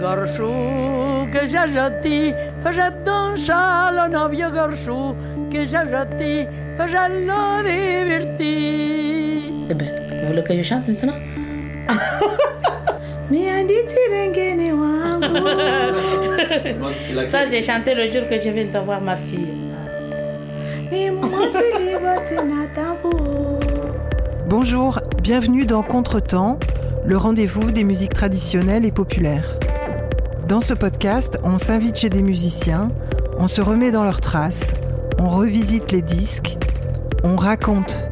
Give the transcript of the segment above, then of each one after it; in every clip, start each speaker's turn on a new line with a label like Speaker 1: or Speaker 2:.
Speaker 1: Garçon que j'ai jeté, faisait dans châle un vieux garçon que j'ai jeté, faisait le diverti.
Speaker 2: Eh ben, vous voulez que je chante maintenant Ça, j'ai chanté le jour que je viens de voir ma fille.
Speaker 3: Bonjour, bienvenue dans Contretemps, le rendez-vous des musiques traditionnelles et populaires. Dans ce podcast, on s'invite chez des musiciens, on se remet dans leurs traces, on revisite les disques, on raconte.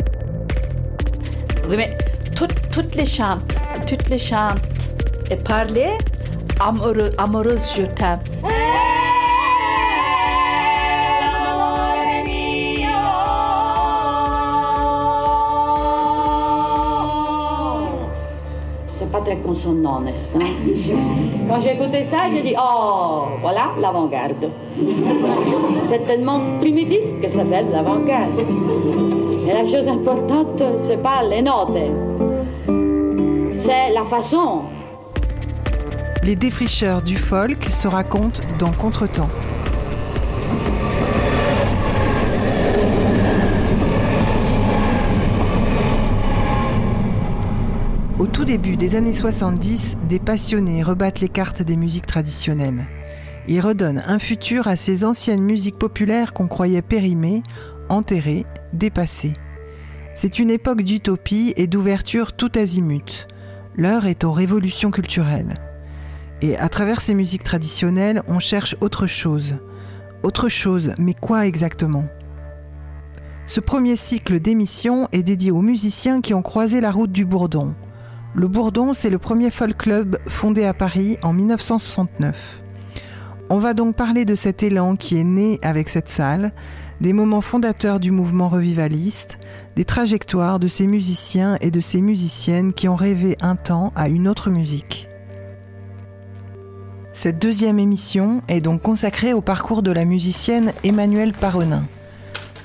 Speaker 4: Oui, mais toutes, les chantes, toutes les chantes et parler amoureux, amoureuse, je t'aime. Très consonant, n'est-ce pas Quand j'ai ça, j'ai dit Oh, voilà l'avant-garde. C'est tellement primitif que ça fait de l'avant-garde. Et la chose importante, c'est pas les notes, c'est la façon.
Speaker 3: Les défricheurs du folk se racontent dans Contretemps. Au tout début des années 70, des passionnés rebattent les cartes des musiques traditionnelles. Ils redonnent un futur à ces anciennes musiques populaires qu'on croyait périmées, enterrées, dépassées. C'est une époque d'utopie et d'ouverture tout azimut. L'heure est aux révolutions culturelles. Et à travers ces musiques traditionnelles, on cherche autre chose. Autre chose, mais quoi exactement? Ce premier cycle d'émissions est dédié aux musiciens qui ont croisé la route du Bourdon. Le Bourdon, c'est le premier folk club fondé à Paris en 1969. On va donc parler de cet élan qui est né avec cette salle, des moments fondateurs du mouvement revivaliste, des trajectoires de ces musiciens et de ces musiciennes qui ont rêvé un temps à une autre musique. Cette deuxième émission est donc consacrée au parcours de la musicienne Emmanuelle Paronin.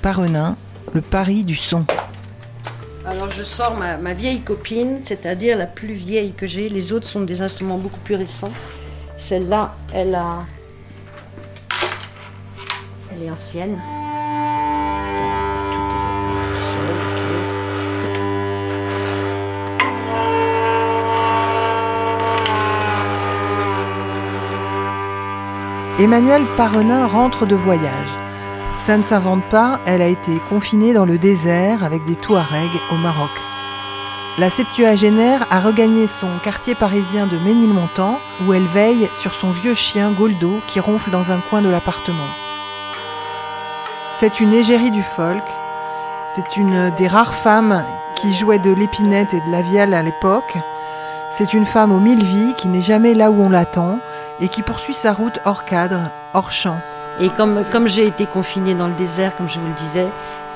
Speaker 3: Paronin, le Paris du son.
Speaker 5: Alors je sors ma, vieille copine, c'est-à-dire la plus vieille que j'ai. Les autres sont des instruments beaucoup plus récents. Celle-là, elle est ancienne.
Speaker 3: Emmanuelle Paronin rentre de voyage. Ça ne s'invente pas, elle a été confinée dans le désert avec des Touaregs au Maroc. La septuagénaire a regagné son quartier parisien de Ménilmontant où elle veille sur son vieux chien Goldo qui ronfle dans un coin de l'appartement. C'est une égérie du folk, c'est une des rares femmes qui jouait de l'épinette et de la vielle à l'époque. C'est une femme aux mille vies qui n'est jamais là où on l'attend et qui poursuit sa route hors cadre, hors champ.
Speaker 5: Et comme, comme j'ai été confinée dans le désert, comme je vous le disais,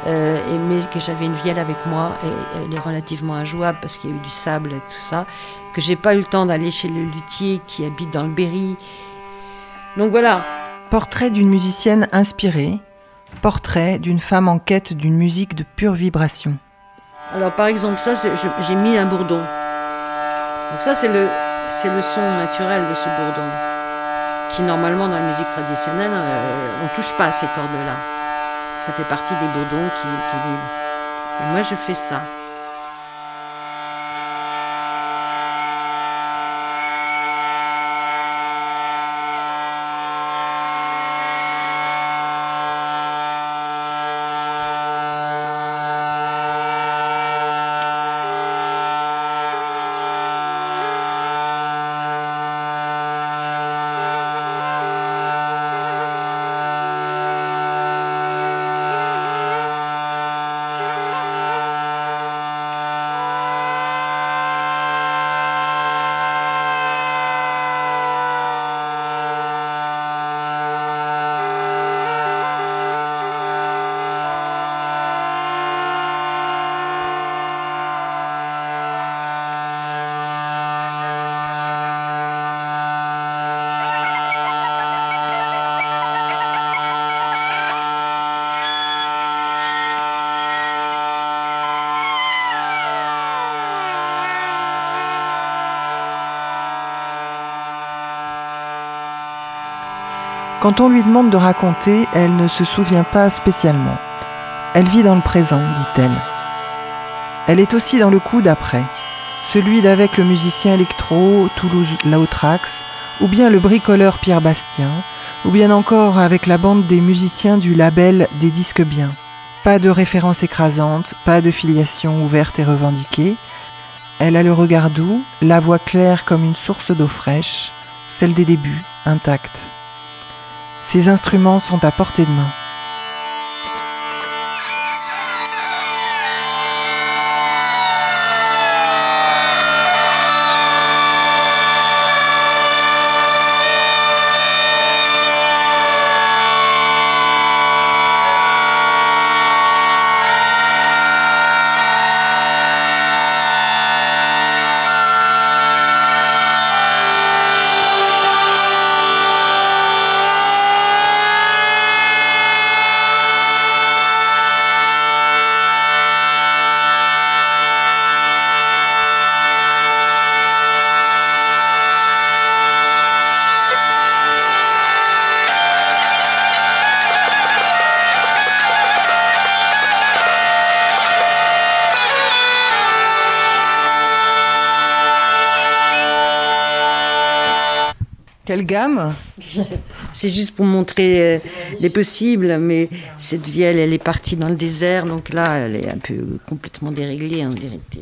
Speaker 5: euh, et mais que j'avais une vielle avec moi, et elle est relativement injouable parce qu'il y a eu du sable et tout ça, que j'ai pas eu le temps d'aller chez le luthier qui habite dans le Berry. Donc voilà.
Speaker 3: Portrait d'une musicienne inspirée, portrait d'une femme en quête d'une musique de pure vibration.
Speaker 5: Alors par exemple, ça, j'ai mis un bourdon. Donc ça, c'est le, c'est le son naturel de ce bourdon, qui normalement dans la musique traditionnelle, euh, on touche pas à ces cordes-là. Ça fait partie des bourdons qui, qui moi, je fais ça.
Speaker 3: Quand on lui demande de raconter, elle ne se souvient pas spécialement. Elle vit dans le présent, dit-elle. Elle est aussi dans le coup d'après, celui d'avec le musicien électro Toulouse Lautrax, ou bien le bricoleur Pierre Bastien, ou bien encore avec la bande des musiciens du label des disques bien. Pas de référence écrasante, pas de filiation ouverte et revendiquée. Elle a le regard doux, la voix claire comme une source d'eau fraîche, celle des débuts, intacte. Ses instruments sont à portée de main. Quelle gamme
Speaker 5: C'est juste pour montrer euh, les possibles, mais cette vielle, elle est partie dans le désert, donc là, elle est un peu complètement déréglée en vérité.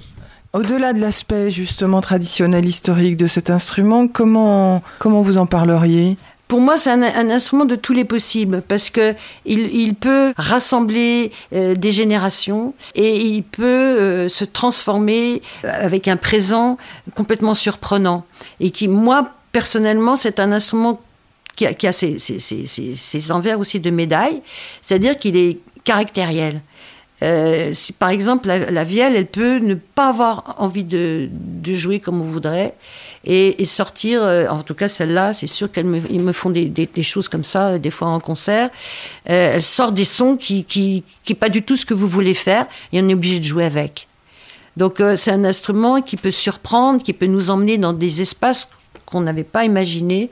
Speaker 3: Au-delà de l'aspect justement traditionnel, historique de cet instrument, comment, comment vous en parleriez?
Speaker 5: Pour moi, c'est un, un, instrument de tous les possibles parce que il, il peut rassembler euh, des générations et il peut euh, se transformer avec un présent complètement surprenant et qui, moi, personnellement, c'est un instrument qui a, qui a ses, ses, ses, ses, envers aussi de médaille, c'est-à-dire qu'il est caractériel. Euh, par exemple, la, vielle, elle peut ne pas avoir envie de, de jouer comme on voudrait et, sortir, euh, en tout cas celle-là, c'est sûr qu'ils me, me font des, des, choses comme ça, des fois en concert. Euh, elle sort des sons qui qui, qui pas du tout ce que vous voulez faire et on est obligé de jouer avec. Donc euh, c'est un instrument qui peut surprendre, qui peut nous emmener dans des espaces qu'on n'avait pas imaginé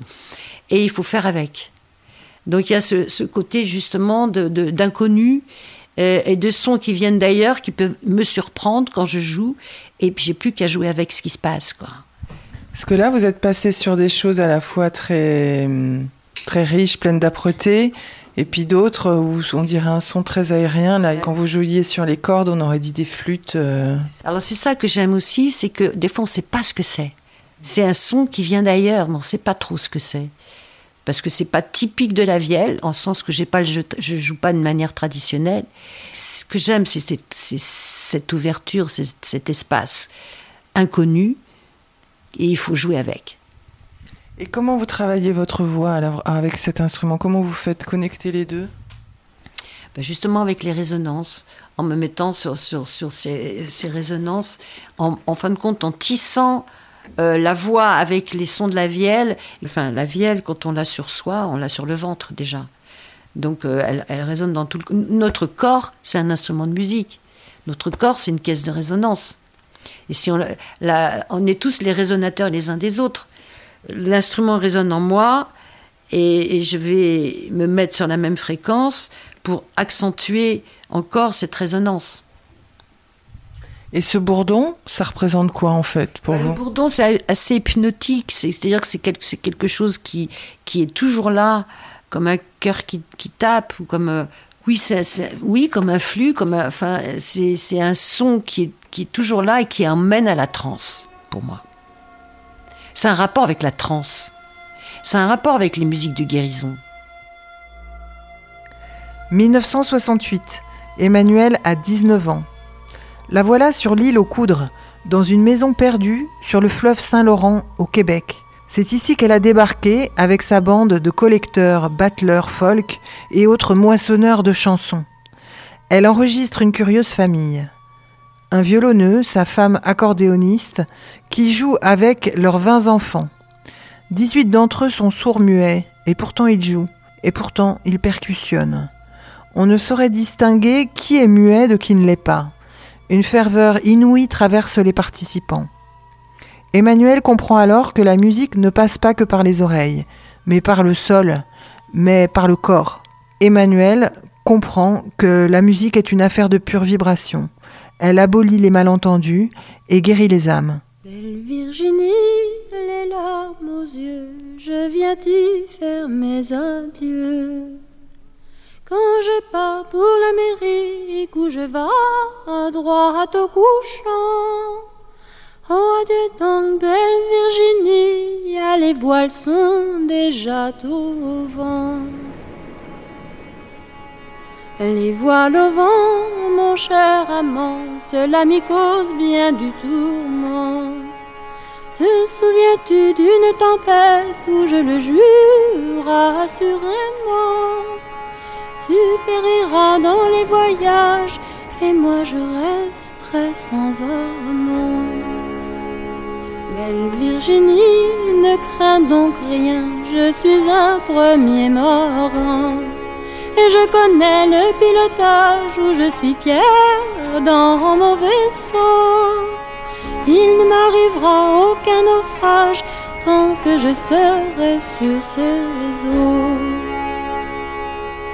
Speaker 5: et il faut faire avec. Donc il y a ce, ce côté justement d'inconnu euh, et de sons qui viennent d'ailleurs qui peuvent me surprendre quand je joue et puis j'ai plus qu'à jouer avec ce qui se passe quoi.
Speaker 3: Parce que là vous êtes passé sur des choses à la fois très très riches, pleines d'âpreté et puis d'autres où on dirait un son très aérien là quand vous jouiez sur les cordes on aurait dit des flûtes euh...
Speaker 5: alors c'est ça que j'aime aussi c'est que des fois on sait pas ce que c'est c'est un son qui vient d'ailleurs. Mais on sait pas trop ce que c'est. Parce que c'est pas typique de la vielle en sens que j'ai pas le jeu, je joue pas de manière traditionnelle. Ce que j'aime c'est cette ouverture cet espace inconnu. Et il faut jouer avec.
Speaker 3: Et comment vous travaillez votre voix alors avec cet instrument? Comment vous faites connecter les deux?
Speaker 5: Ben justement avec les résonances en me mettant sur, sur, sur ces, ces résonances en, en fin de compte en tissant euh, la voix avec les sons de la vielle enfin la vielle quand on l'a sur soi on l'a sur le ventre déjà. Donc euh, elle, résonne dans tout le... notre corps c'est un instrument de musique. Notre corps c'est une caisse de résonance. Et si on est tous les résonateurs les uns des autres. L'instrument résonne en moi et je vais me mettre sur la même fréquence pour accentuer encore cette résonance
Speaker 3: et ce bourdon ça représente quoi en fait pour
Speaker 5: bah,
Speaker 3: vous
Speaker 5: le bourdon c'est assez hypnotique. C'est à dire que c'est quelque, quelque chose qui, qui est toujours là comme un coeur qui, qui tape ou comme euh, oui c'est oui comme un flux comme un, enfin c'est un son qui est, qui est toujours là et qui emmène à la transe pour moi. C'est un rapport avec la transe. C'est un rapport avec les musiques de guérison.
Speaker 3: 1968 emmanuel a 19 ans la voilà sur l'île aux coudres dans une maison perdue sur le fleuve saint laurent au québec. C'est ici qu'elle a débarqué avec sa bande de collecteurs battleurs folk et autres moissonneurs de chansons. Elle enregistre une curieuse famille. Un violonneux sa femme accordéoniste qui joue avec leurs 20 enfants. 18 d'entre eux sont sourds muets et pourtant ils jouent et pourtant ils percussionnent. On ne saurait distinguer qui est muet de qui ne l'est pas une ferveur inouïe traverse les participants emmanuel comprend alors que la musique ne passe pas que par les oreilles mais par le sol mais par le corps. Emmanuel comprend que la musique est une affaire de pure vibration. Elle abolit les malentendus et guérit les âmes.
Speaker 6: Belle Virginie, les larmes aux yeux, je viens faire mes adieux. Quand je pars pour l'Amérique où je vais droit au couchant, oh adieu donc belle Virginie, les voiles sont déjà au vent. Les voiles au vent, mon cher amant, cela m'y cause bien du tourment. Te souviens-tu d'une tempête où je le jure assurément? Tu périras dans les voyages et moi je resterai sans amant. Belle Virginie, ne crains donc rien, je suis un premier marin. Et je connais le pilotage où je suis fier dans mon vaisseau. Il ne m'arrivera aucun naufrage tant que je serai sur ces eaux.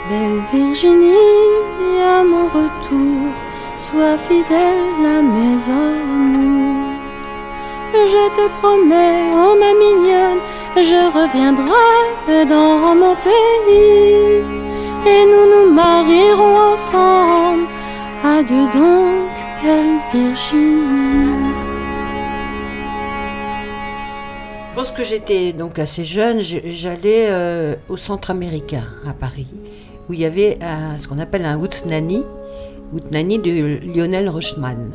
Speaker 6: Belle Virginie, à mon retour, sois fidèle à mes amours. Je te promets, oh ma mignonne, je reviendrai dans mon pays et nous nous marierons ensemble. Adieu donc, belle Virginie.
Speaker 5: Lorsque j'étais donc assez jeune, j'allais euh, au centre américain à Paris, où il y avait ce qu'on appelle un Houtnani, Houtnani de Lionel Rochman.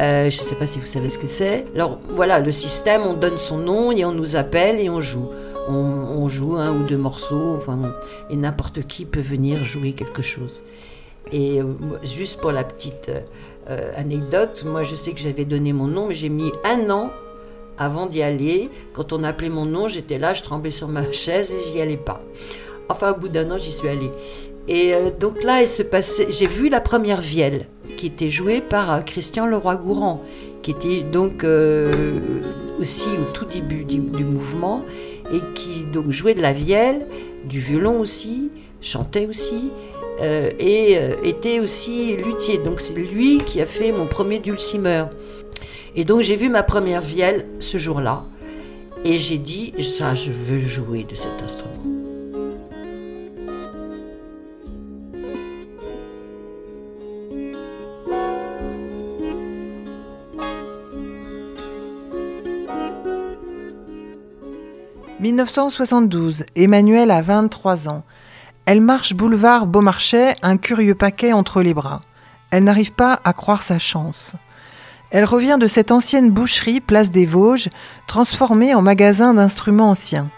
Speaker 5: Euh, je ne sais pas si vous savez ce que c'est. Alors voilà, le système, on donne son nom et on nous appelle et on joue on, joue un ou deux morceaux, enfin, et n'importe qui peut venir jouer quelque chose. Et euh, juste pour la petite euh, anecdote, moi je sais que j'avais donné mon nom, mais j'ai mis un an avant d'y aller. Quand on appelait mon nom, j'étais là, je tremblais sur ma chaise et j'y allais pas. Enfin, au bout d'un an, j'y suis allée. Et euh, donc là. J'ai vu la première vielle qui était jouée par Christian Leroy-Gourand, qui était donc aussi au tout début du mouvement et qui donc jouait de la vielle, du violon aussi, chantait aussi, euh, et euh, était aussi luthier. Donc c'est lui qui a fait mon premier dulcimer. Et donc j'ai vu ma première vielle ce jour-là, et j'ai dit, ça, je veux jouer de cet instrument.
Speaker 3: 1972, Emmanuel a 23 ans. Elle marche boulevard Beaumarchais, un curieux paquet entre les bras. Elle n'arrive pas à croire sa chance. Elle revient de cette ancienne boucherie, place des Vosges, transformée en magasin d'instruments anciens.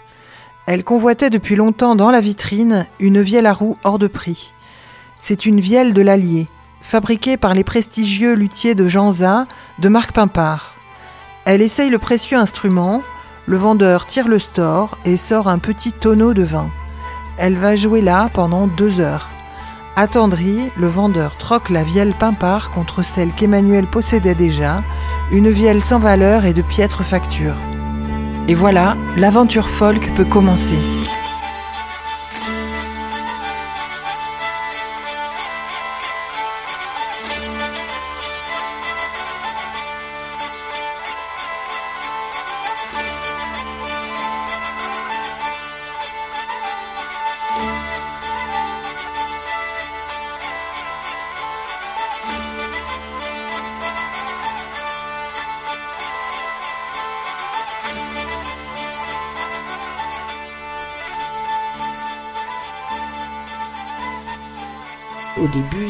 Speaker 3: Elle convoitait depuis longtemps dans la vitrine une vielle à roue hors de prix. C'est une vielle de l'Allier, fabriquée par les prestigieux luthiers de Janza, de Marc Pimpard. Elle essaye le précieux instrument, le vendeur tire le store et sort un petit tonneau de vin. Elle va jouer là pendant deux heures. Attendri, le vendeur troque la vielle Pimpard contre celle qu'Emmanuel possédait déjà, une vielle sans valeur et de piètre facture. Et voilà, l'aventure folk peut commencer.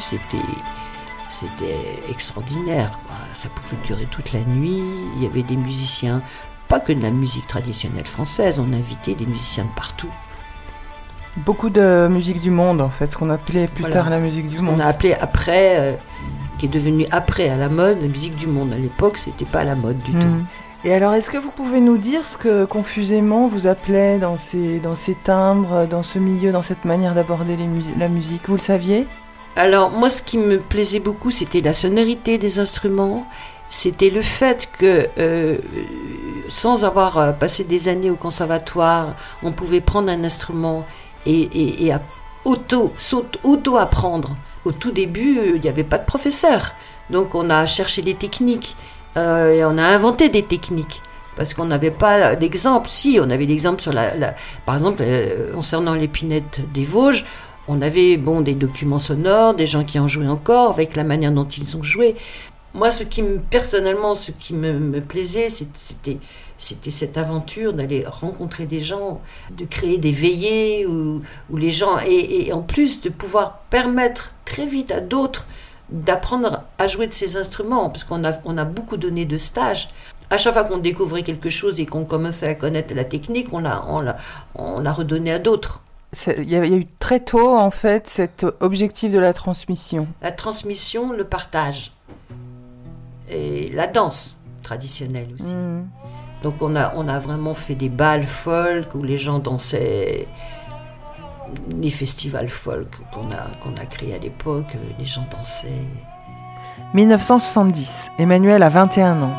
Speaker 5: C'était c'était extraordinaire. Ça pouvait durer toute la nuit. Il y avait des musiciens, pas que de la musique traditionnelle française, on invitait des musiciens de partout.
Speaker 3: Beaucoup de musique du monde, en fait, ce qu'on appelait plus tard la musique du monde.
Speaker 5: On a appelé après, euh, qui est devenu après à la mode, la musique du monde. À l'époque, c'était pas à la mode du tout.
Speaker 3: Hmm. Et alors, est-ce que vous pouvez nous dire ce que confusément vous appelez dans ces, dans ces timbres, dans ce milieu, dans cette manière d'aborder la musique? Vous le saviez?
Speaker 5: Alors moi ce qui me plaisait beaucoup c'était la sonorité des instruments, c'était le fait que euh, sans avoir euh, passé des années au conservatoire, on pouvait prendre un instrument et, à auto, auto-apprendre. Au tout début, il n'y avait pas de professeur. Donc on a cherché les techniques euh, et on a inventé des techniques. Parce qu'on n'avait pas d'exemple. Si, on avait l'exemple sur la, Par exemple, euh, concernant l'épinette des Vosges, on avait bon, des documents sonores, des gens qui en jouaient encore, avec la manière dont ils ont joué. Moi, ce qui me, personnellement, ce qui me, plaisait, c'était, c'était cette aventure d'aller rencontrer des gens, de créer des veillées où, les gens, et, en plus de pouvoir permettre très vite à d'autres d'apprendre à jouer de ces instruments, parce qu'on a, beaucoup donné de stages. À chaque fois qu'on découvrait quelque chose et qu'on commençait à connaître la technique, on l'a, on à d'autres.
Speaker 3: Il y, a eu très tôt, en fait, cet objectif de la transmission.
Speaker 5: La transmission, le partage et la danse traditionnelle aussi. Mm. Donc on a, on a vraiment fait des balles folk où les gens dansaient, les festivals folk qu'on a, qu'on a créés à l'époque, les gens dansaient.
Speaker 3: 1970, Emmanuel a 21 ans.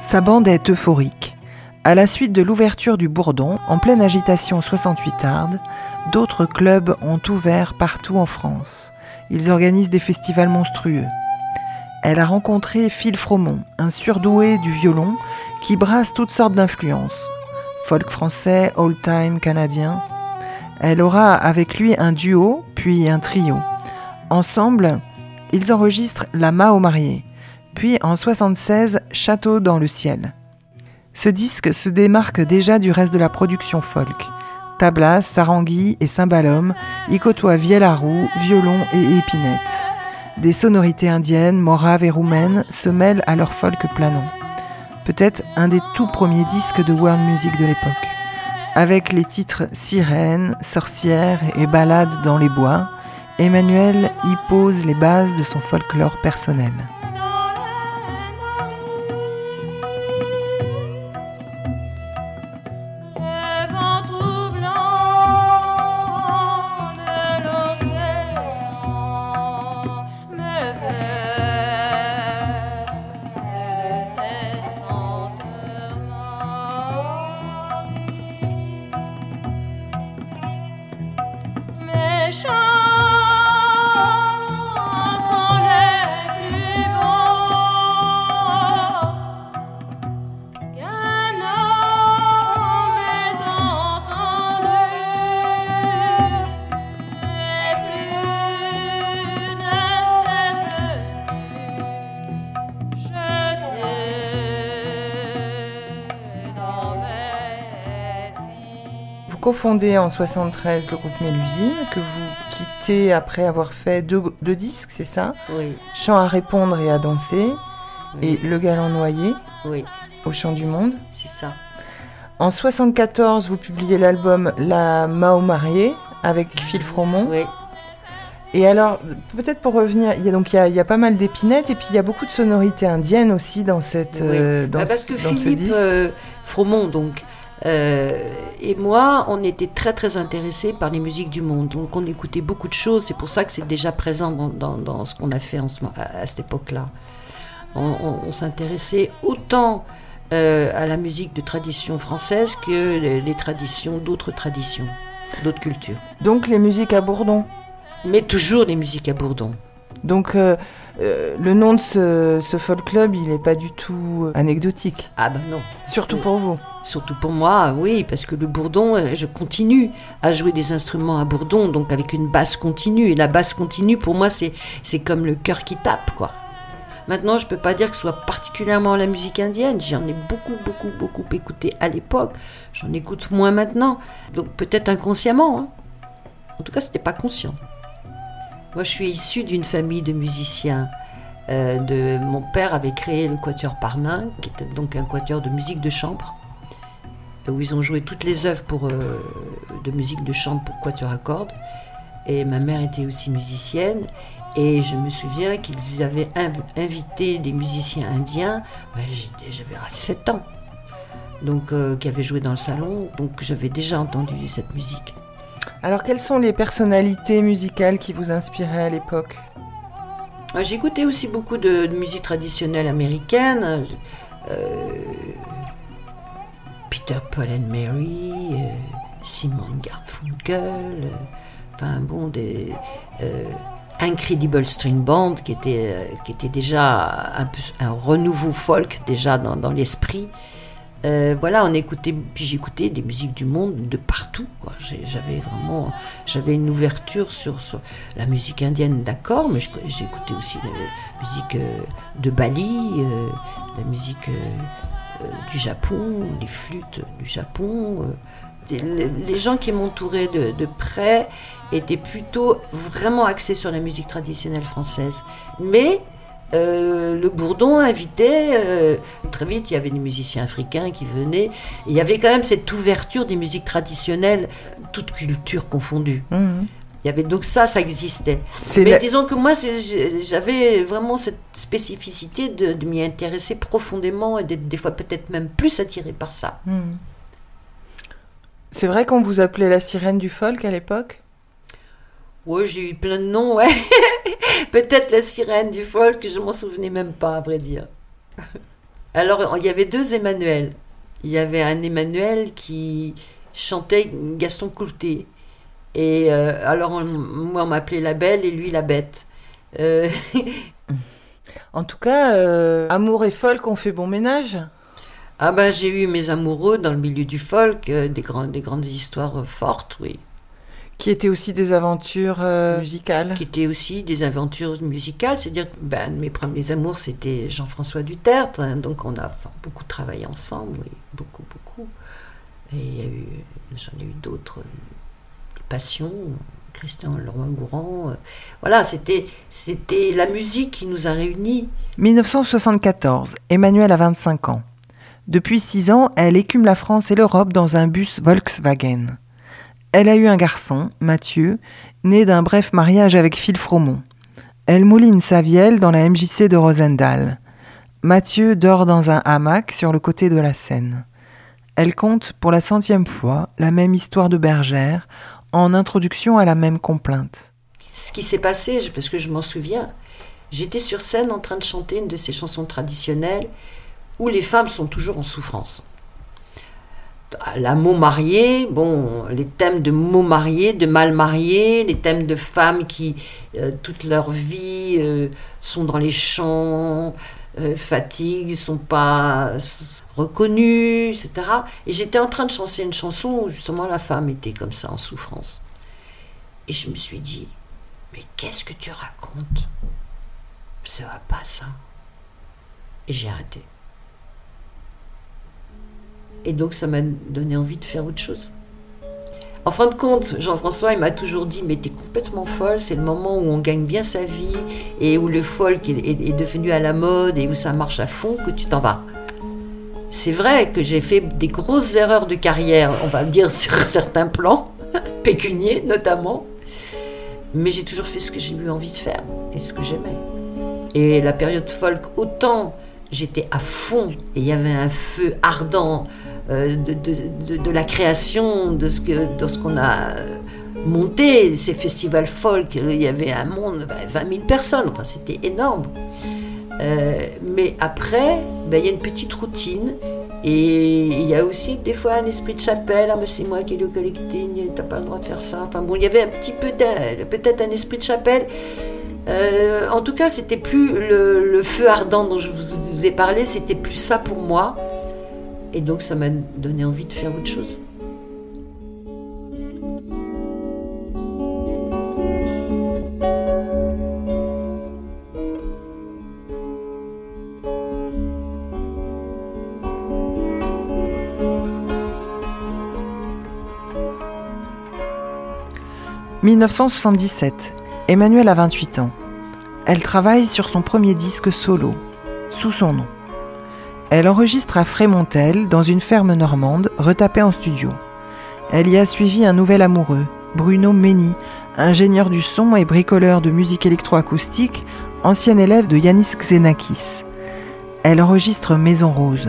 Speaker 3: Sa bande est euphorique. À la suite de l'ouverture du Bourdon, en pleine agitation 68 arde, d'autres clubs ont ouvert partout en France. Ils organisent des festivals monstrueux. Elle a rencontré Phil Fromont, un surdoué du violon qui brasse toutes sortes d'influences. Folk français, old-time canadien. Elle aura avec lui un duo, puis un trio. Ensemble, ils enregistrent La Mao mariée, puis en 76 Château dans le ciel. Ce disque se démarque déjà du reste de la production folk. Tablas, Sarangui et Cymbalum y côtoient vielle-à-roue, violon et épinette. Des sonorités indiennes, moraves et roumaines se mêlent à leur folk planant. Peut-être un des tout premiers disques de world music de l'époque. Avec les titres Sirène, Sorcière et Ballade dans les bois, Emmanuel y pose les bases de son folklore personnel. Cofondé en 73 le groupe Mélusine, que vous quittez après avoir fait deux, disques, c'est ça?
Speaker 5: Oui.
Speaker 3: Chant à répondre et à danser, et Le Galant Noyé,
Speaker 5: oui.
Speaker 3: au Chant du Monde.
Speaker 5: C'est ça.
Speaker 3: En 74, vous publiez l'album La Mao mariée avec Phil Fromont.
Speaker 5: Oui.
Speaker 3: Et alors, peut-être pour revenir, il y a donc il y a, pas mal d'épinettes et puis il y a beaucoup de sonorités indiennes aussi dans cette euh, dans,
Speaker 5: bah, parce que
Speaker 3: dans
Speaker 5: Philippe,
Speaker 3: ce disque.
Speaker 5: Euh, Fromont donc et moi, on était très très intéressés par les musiques du monde. Donc on écoutait beaucoup de choses. C'est pour ça que c'est déjà présent dans, ce qu'on a fait en ce, à, cette époque-là. On, s'intéressait autant euh, à la musique de tradition française que les, traditions d'autres traditions, d'autres cultures.
Speaker 3: Donc les musiques à Bourdon
Speaker 5: Mais toujours les musiques à Bourdon.
Speaker 3: Donc euh, le nom de ce, ce folk club, il n'est pas du tout anecdotique.
Speaker 5: Ah ben non.
Speaker 3: Surtout pour vous.
Speaker 5: Surtout pour moi, oui, parce que le bourdon, euh, je continue à jouer des instruments à bourdon, donc avec une basse continue. Et la basse continue, pour moi, c'est, comme le cœur qui tape, quoi. Maintenant, je ne peux pas dire que ce soit particulièrement la musique indienne. J'en ai beaucoup, beaucoup, beaucoup écouté à l'époque. J'en écoute moins maintenant. Donc peut-être inconsciemment. Hein. En tout cas, ce n'était pas conscient. Moi, je suis issue d'une famille de musiciens. Euh, de, mon père avait créé le Quatuor Parnin, qui était donc un quatuor de musique de chambre où ils ont joué toutes les œuvres pour, euh, de musique de chant pour quatuor à cordes. Et ma mère était aussi musicienne. Et je me souviens qu'ils avaient invité des musiciens indiens. Ben, j'avais 7 ans. Donc, euh, qui avaient joué dans le salon. Donc, j'avais déjà entendu cette musique.
Speaker 3: Alors, quelles sont les personnalités musicales qui vous inspiraient à l'époque?
Speaker 5: Ah, J'écoutais aussi beaucoup de, musique traditionnelle américaine. Euh, Paul and Mary, euh, Simon Garfunkel, euh, enfin bon, des euh, Incredible String Band qui était, qui était déjà un, renouveau folk déjà dans, l'esprit. Voilà, on écoutait, puis j'écoutais des musiques du monde de partout. J'avais vraiment, j'avais une ouverture sur, sur la musique indienne, d'accord, mais j'écoutais aussi la musique de Bali, la musique du Japon, les flûtes du Japon. euh. Les, gens qui m'entouraient de, de près étaient plutôt vraiment axés sur la musique traditionnelle française. Mais euh, le Bourdon invitait, euh, très vite, il y avait des musiciens africains qui venaient. Il y avait quand même cette ouverture des musiques traditionnelles, toutes cultures confondues.
Speaker 3: Mhm.
Speaker 5: Il y avait donc ça, ça existait. Mais
Speaker 3: la-
Speaker 5: disons que moi, j'avais vraiment cette spécificité de, de m'y intéresser profondément et d'être des fois peut-être même plus attirée par ça.
Speaker 3: Mhm. C'est vrai qu'on vous appelait la sirène du folk à l'époque?
Speaker 5: Ouais, j'ai eu plein de noms, ouais. peut-être la sirène du folk, je m'en souvenais même pas, à vrai dire. Alors, il y avait deux Emmanuel. Il y avait un Emmanuel qui chantait Gaston Coulté. Et euh, alors, on- moi, on m'appelait la belle et lui la bête. Euh,
Speaker 3: En tout cas, euh, amour et folk ont fait bon ménage.
Speaker 5: Ah ben j'ai eu mes amoureux dans le milieu du folk, des, grands- des grandes histoires fortes, oui,
Speaker 3: Qui étaient aussi des aventures musicales.
Speaker 5: qui étaient aussi des aventures musicales. C'est-à-dire que ben, mes premiers amours, c'était Jean-François Dutertre, hein, donc on a enfin, beaucoup travaillé ensemble, oui, beaucoup, beaucoup. Et j'en ai eu d'autres, passions, Christian Leroy-Gourand. euh, voilà, c'était, la musique qui nous a réunis.
Speaker 3: 1974, Emmanuelle a 25 ans. Depuis 6 ans, elle écume la France et l'Europe dans un bus Volkswagen. Elle a eu un garçon, Mathieu, né d'un bref mariage avec Phil Fromont. Elle mouline sa vielle dans la MJC de Rosendal. Mathieu dort dans un hamac sur le côté de la Seine. Elle compte pour la centième fois la même histoire de bergère en introduction à la même complainte.
Speaker 5: ce qui s'est passé, parce que je m'en souviens, j'étais sur scène en train de chanter une de ces chansons traditionnelles où les femmes sont toujours en souffrance. La mot mariée, bon, les thèmes de mots mariés, de mal mariés, les thèmes de femmes qui, euh, toute leur vie, euh, sont dans les champs, euh, fatiguent, sont pas reconnues, etc. Et j'étais en train de chanter une chanson où justement la femme était comme ça en souffrance. Et je me suis dit, mais qu'est-ce que tu racontes? Ça va pas ça. Et j'ai arrêté. Et donc ça m'a donné envie de faire autre chose. En fin de compte, Jean-François, il m'a toujours dit, mais t'es complètement folle, c'est le moment où on gagne bien sa vie et où le folk est, est- devenu à la mode et où ça marche à fond que tu t'en vas. C'est vrai que j'ai fait des grosses erreurs de carrière, on va dire sur certains plans, pécuniers notamment, mais j'ai toujours fait ce que j'ai eu envie de faire et ce que j'aimais. Et la période folk, autant j'étais à fond et il y avait un feu ardent de, de- la création, de ce qu'on a euh, monté, ces festivals folk, il y avait un monde, ben, 20 000 personnes, enfin, c'était énorme. Euh, mais après, ben, il y a une petite routine et il y a aussi des fois un esprit de chapelle, ah, mais c'est moi qui ai le collecting, t'as pas le droit de faire ça. Enfin bon, il y avait un petit peu peut-être un esprit de chapelle. Euh, en tout cas, c'était plus le, feu ardent dont je vous ai parlé, c'était plus ça pour moi. Et donc, ça m'a donné envie de faire autre chose.
Speaker 3: « 1977. Emmanuelle a 28 ans. Elle travaille sur son premier disque solo, sous son nom. Elle enregistre à Frémontel, dans une ferme normande, retapée en studio. Elle y a suivi un nouvel amoureux, Bruno Mény, ingénieur du son et bricoleur de musique électroacoustique, ancien élève de Yanis Xenakis. Elle enregistre Maison Rose.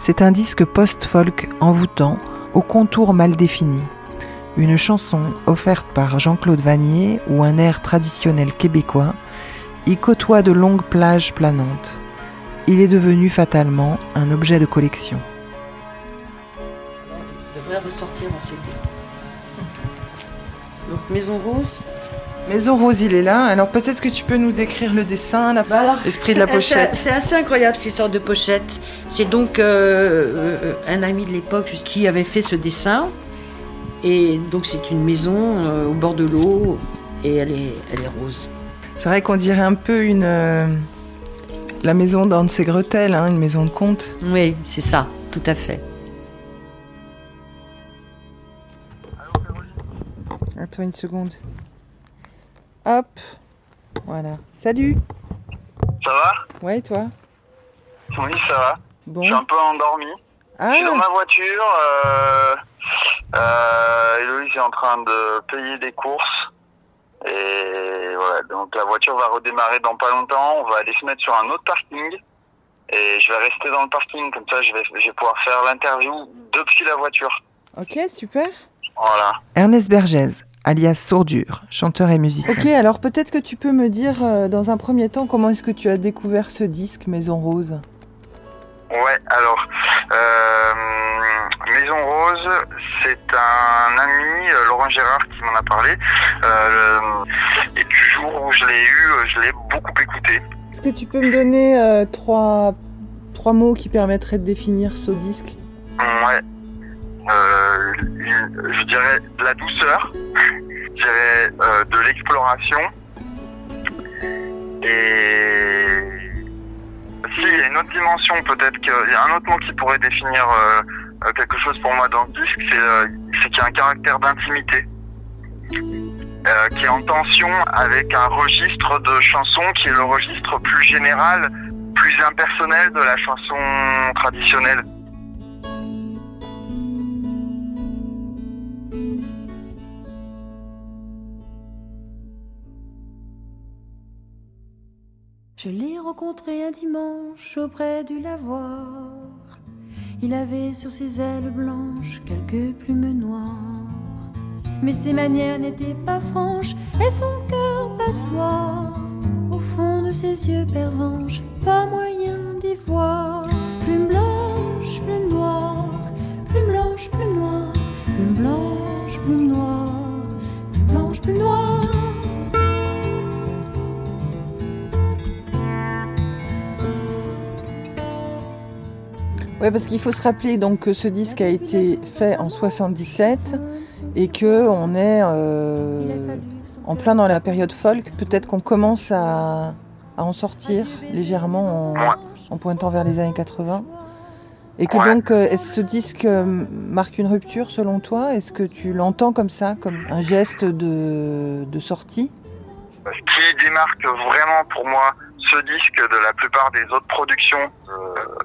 Speaker 3: C'est un disque post-folk envoûtant, aux contours mal définis. Une chanson offerte par Jean-Claude Vanier ou un air traditionnel québécois y côtoie de longues plages planantes. Il est devenu fatalement un objet de collection.
Speaker 5: devrait ressortir en CD. Donc Maison Rose.
Speaker 3: Maison Rose, il est là. Alors peut-être que tu peux nous décrire le dessin,
Speaker 5: Bah
Speaker 3: l'esprit de la
Speaker 5: c'est-
Speaker 3: pochette.
Speaker 5: C'est assez incroyable cette histoire de pochette. C'est donc euh, euh, un ami de l'époque qui avait fait ce dessin. Et donc c'est une maison euh, au bord de l'eau et elle est, elle est rose.
Speaker 3: C'est vrai qu'on dirait un peu une euh, la maison d'Anne et Gretel, hein, une maison de conte.
Speaker 5: Oui, c'est ça, tout à fait.
Speaker 3: Attends une seconde. Hop. Voilà. Salut.
Speaker 7: Ça va?
Speaker 3: Ouais, toi?
Speaker 7: Oui, ça va.
Speaker 3: Bon.
Speaker 7: Je suis un peu endormi. Je suis dans
Speaker 3: Ah,
Speaker 7: ma voiture. Euh, euh, Héloïse est en train de payer des courses. Et voilà, donc la voiture va redémarrer dans pas longtemps. On va aller se mettre sur un autre parking. Et je vais rester dans le parking. Comme ça, je vais, je vais pouvoir faire l'interview depuis la voiture.
Speaker 3: ok, super.
Speaker 7: Voilà.
Speaker 3: Ernest Bergès, alias Sourdure, chanteur et musicien. Ok, alors peut-être que tu peux me dire euh, dans un premier temps comment est-ce que tu as découvert ce disque Maison Rose?
Speaker 7: Ouais, alors, euh, Maison Rose, c'est un ami, euh, Laurent Gérard, qui m'en a parlé. Euh, et du jour où je l'ai eu, euh, je l'ai beaucoup écouté.
Speaker 3: Est-ce que tu peux me donner euh, trois, trois mots qui permettraient de définir ce disque?
Speaker 7: Ouais. Euh, je dirais de la douceur, je dirais de l'exploration. Et si, il y a une autre dimension, peut-être qu'il y a un autre mot qui pourrait définir euh, quelque chose pour moi dans le disque, c'est euh, c'est qu'il y a un caractère d'intimité. euh, qui est en tension avec un registre de chansons qui est le registre plus général, plus impersonnel de la chanson traditionnelle.
Speaker 6: Je l'ai rencontré un dimanche auprès du lavoir. Il avait sur ses ailes blanches quelques plumes noires. Mais ses manières n'étaient pas franches et son cœur passoire. Au fond de ses yeux pervenches, pas moyen d'y voir.
Speaker 3: Parce qu'il faut se rappeler donc que ce disque a été fait en 77 et que on est euh, en plein dans la période folk. Peut-être qu'on commence à, en sortir légèrement en, pointant vers les années 80. Et que donc, euh, est-ce ce disque euh, marque une rupture selon toi? Est-ce que tu l'entends comme ça, comme un geste de, de sortie?
Speaker 7: Ce qui démarque vraiment pour moi ce disque de la plupart des autres productions euh,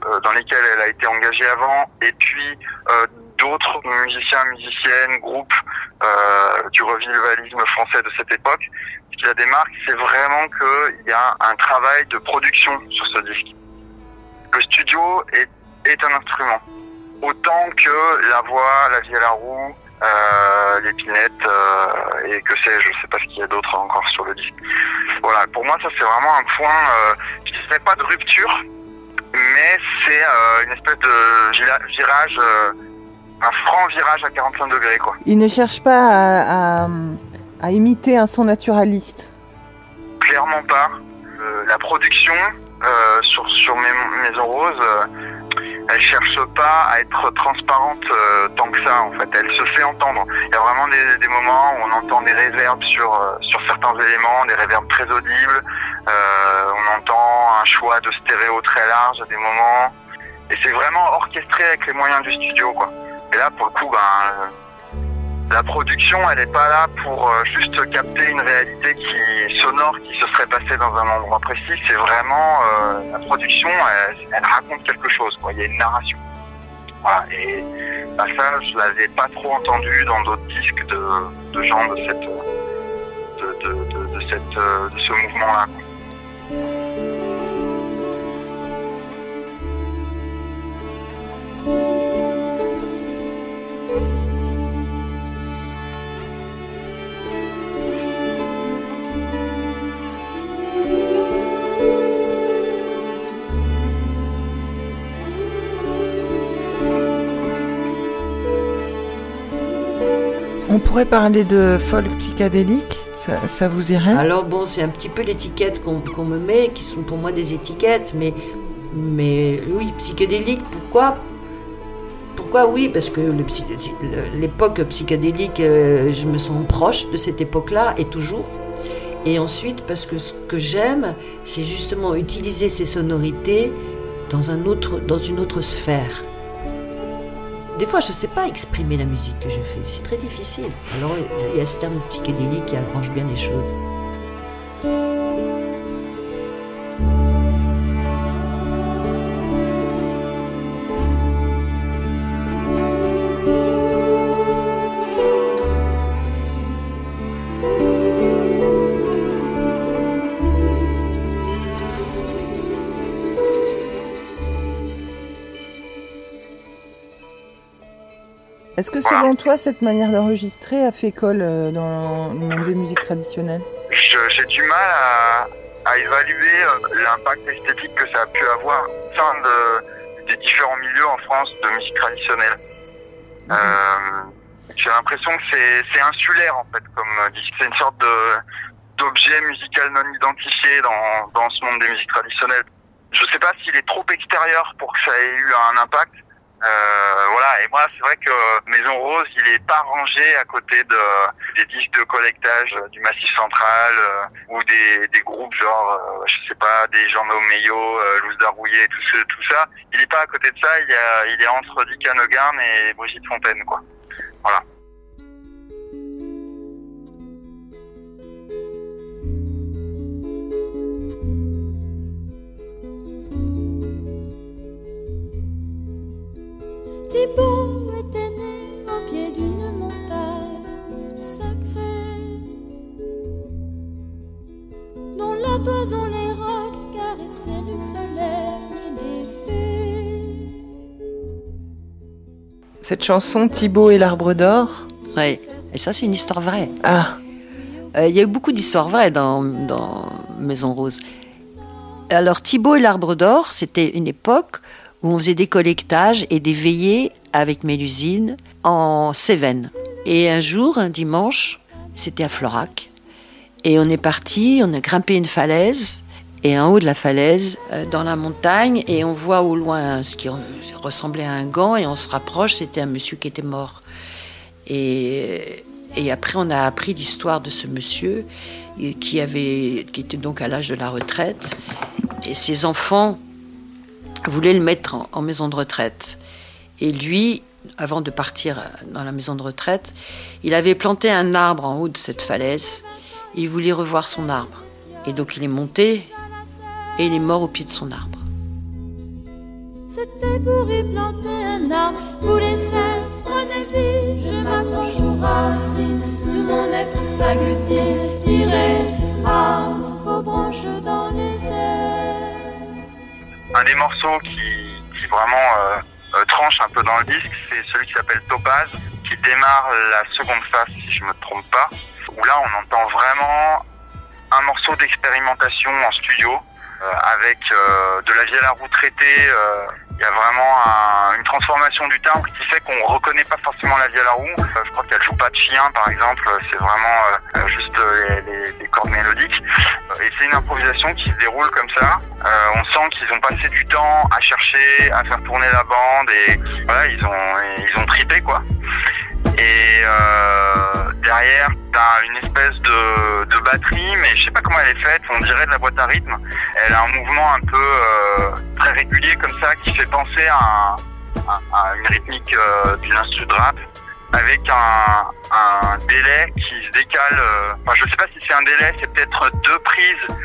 Speaker 7: euh, dans lesquelles elle a été engagée avant, et puis euh, d'autres musiciens, musiciennes, groupes euh, du revivalisme français de cette époque. Ce qui la démarque, c'est vraiment qu'il y a un travail de production sur ce disque. Le studio est, est un instrument. Autant que la voix, la vie à la roue, euh, l'épinette euh, et que sais-je, je sais pas ce qu'il y a d'autre encore sur le disque. Voilà, pour moi ça c'est vraiment un point, euh, je dirais pas de rupture, mais c'est euh, une espèce de vira- virage, euh, un franc virage à 45 degrés quoi.
Speaker 3: Il ne cherche pas à, à- à imiter un son naturaliste.
Speaker 7: Clairement pas. La production sur sur Mes- Maison Rose, euh, elle cherche pas à être transparente euh, tant que ça en fait. Elle se fait entendre. Il y a vraiment des, moments où on entend des réverbes sur euh, sur certains éléments, des réverbes très audibles. Euh, on entend un choix de stéréo très large à des moments. Et c'est vraiment orchestré avec les moyens du studio quoi. Et là pour le coup ben la production, elle n'est pas là pour euh, juste capter une réalité qui sonore qui se serait passée dans un endroit précis. C'est vraiment euh, la production, elle, raconte quelque chose. Il y a une narration. Et bah, ça, je l'avais pas trop entendu dans d'autres disques de, gens de cette, euh, de, de, cette, de ce mouvement-là.
Speaker 3: Pourrait parler de folk psychédélique ça, vous irait
Speaker 5: Alors bon, c'est un petit peu l'étiquette qu'on me met, qui sont pour moi des étiquettes, mais, mais oui, psychédélique, pourquoi? Pourquoi oui? Parce que l'époque psychédélique, euh, je me sens proche de cette époque-là, et toujours. Et ensuite, parce que ce que j'aime, c'est justement utiliser ces sonorités dans, un autre, dans une autre sphère. Des fois, je ne sais pas exprimer la musique que je fais. C'est très difficile. Alors, il y a ce terme psychédélique qui arrange bien les choses.
Speaker 3: Est-ce que selon toi, cette manière d'enregistrer a fait école euh, dans le monde des musiques traditionnelles?
Speaker 7: J'ai du mal à, à évaluer euh, l'impact esthétique que ça a pu avoir au sein de, des différents milieux en France de musique traditionnelle. Euh, J'ai l'impression que c'est insulaire en fait, comme dit. C'est une sorte d'objet musical non identifié dans, dans ce monde des musiques traditionnelles. Je sais pas s'il est trop extérieur pour que ça ait eu un impact. Euh, voilà, et moi c'est vrai que Maison Rose, il est pas rangé à côté de des disques de collectage euh, du Massif Central euh, ou des, des groupes genre, euh, je sais pas, des Jean Meillot, euh, Louis Darouillet, tout, ce, tout ça. Il est pas à côté de ça, il, y a, il est entre Dick Hanogarn et Brigitte Fontaine, quoi. Voilà.
Speaker 6: Thibaut était né au pied d'une montagne sacrée, dont la toison les rocs caressaient le soleil et les fées.
Speaker 3: Cette chanson, Thibaut et l'arbre d'or
Speaker 5: Ouais. Et ça, c'est une histoire vraie.
Speaker 3: Ah,
Speaker 5: Euh, Il y a eu beaucoup d'histoires vraies dans, dans Maison Rose. Alors, Thibaut et l'arbre d'or, c'était une époque où on faisait des collectages et des veillées avec Mélusine en Cévennes. Et un jour, un dimanche, c'était à Florac. Et on est parti, on a grimpé une falaise. Et en haut de la falaise, euh, dans la montagne, et on voit au loin ce qui re- ressemblait à un gant, et on se rapproche, c'était un monsieur qui était mort. Et, et après, on a appris l'histoire de ce monsieur qui, avait, qui était donc à l'âge de la retraite. Et ses enfants voulaient le mettre en, maison de retraite. Et lui, avant de partir dans la maison de retraite, il avait planté un arbre en haut de cette falaise. Il voulait revoir son arbre. Et donc il est monté et il est mort au pied de son arbre.
Speaker 6: C'était pour y planter un arbre prenaient vie. Je tout mon être vos branches dans les airs.
Speaker 7: Un des morceaux qui, vraiment euh, euh, tranche un peu dans le disque, c'est celui qui s'appelle Topaz, qui démarre la seconde phase, si je me trompe pas, où là on entend vraiment un morceau d'expérimentation en studio, avec euh, de la vielle à roue traitée. euh, Il y a vraiment un- une transformation du timbre qui fait qu'on reconnaît pas forcément la vielle à roue. Euh, je crois qu'elle joue pas de chien, par exemple. C'est vraiment euh, euh, juste euh, les, les- cordes mélodiques. Euh, Et c'est une improvisation qui se déroule comme ça. Euh, on sent qu'ils ont passé du temps à chercher, à faire tourner la bande et voilà, ils ont ils ont tripé quoi. Et euh, derrière, t'as une espèce de, batterie, mais je sais pas comment elle est faite. On dirait de la boîte à rythme. Elle a un mouvement un peu euh, très régulier comme ça, qui fait penser à, un- à- à une rythmique euh, d'une instru de rap, avec un, délai qui se décale. euh, Enfin, je sais pas si c'est un délai, c'est peut-être deux prises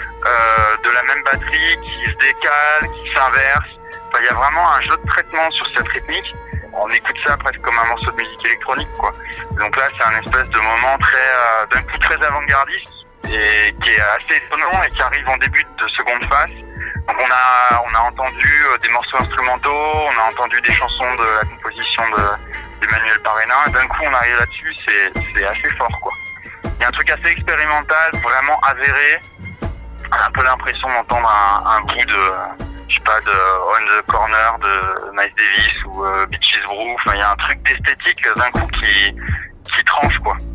Speaker 7: de la même batterie qui se décalent, qui s'inversent. Il y a vraiment un jeu de traitement sur cette rythmique. On écoute ça presque comme un morceau de musique électronique, quoi. Donc là, c'est un espèce de moment très, euh, d'un coup très avant-gardiste et qui est assez étonnant et qui arrive en début de seconde phase. Donc on a, on a entendu euh, des morceaux instrumentaux, on a entendu des chansons de la composition de d'Emmanuel Parena. Et D'un coup, on arrive là-dessus, c'est, assez fort, quoi. Il y a un truc assez expérimental, vraiment avéré. On a un peu l'impression d'entendre un bout de, je sais pas, de On the Corner de Miles Davis ou euh, Beaches Brew. Enfin, il y a un truc d'esthétique euh, d'un coup qui, qui tranche quoi.
Speaker 3: «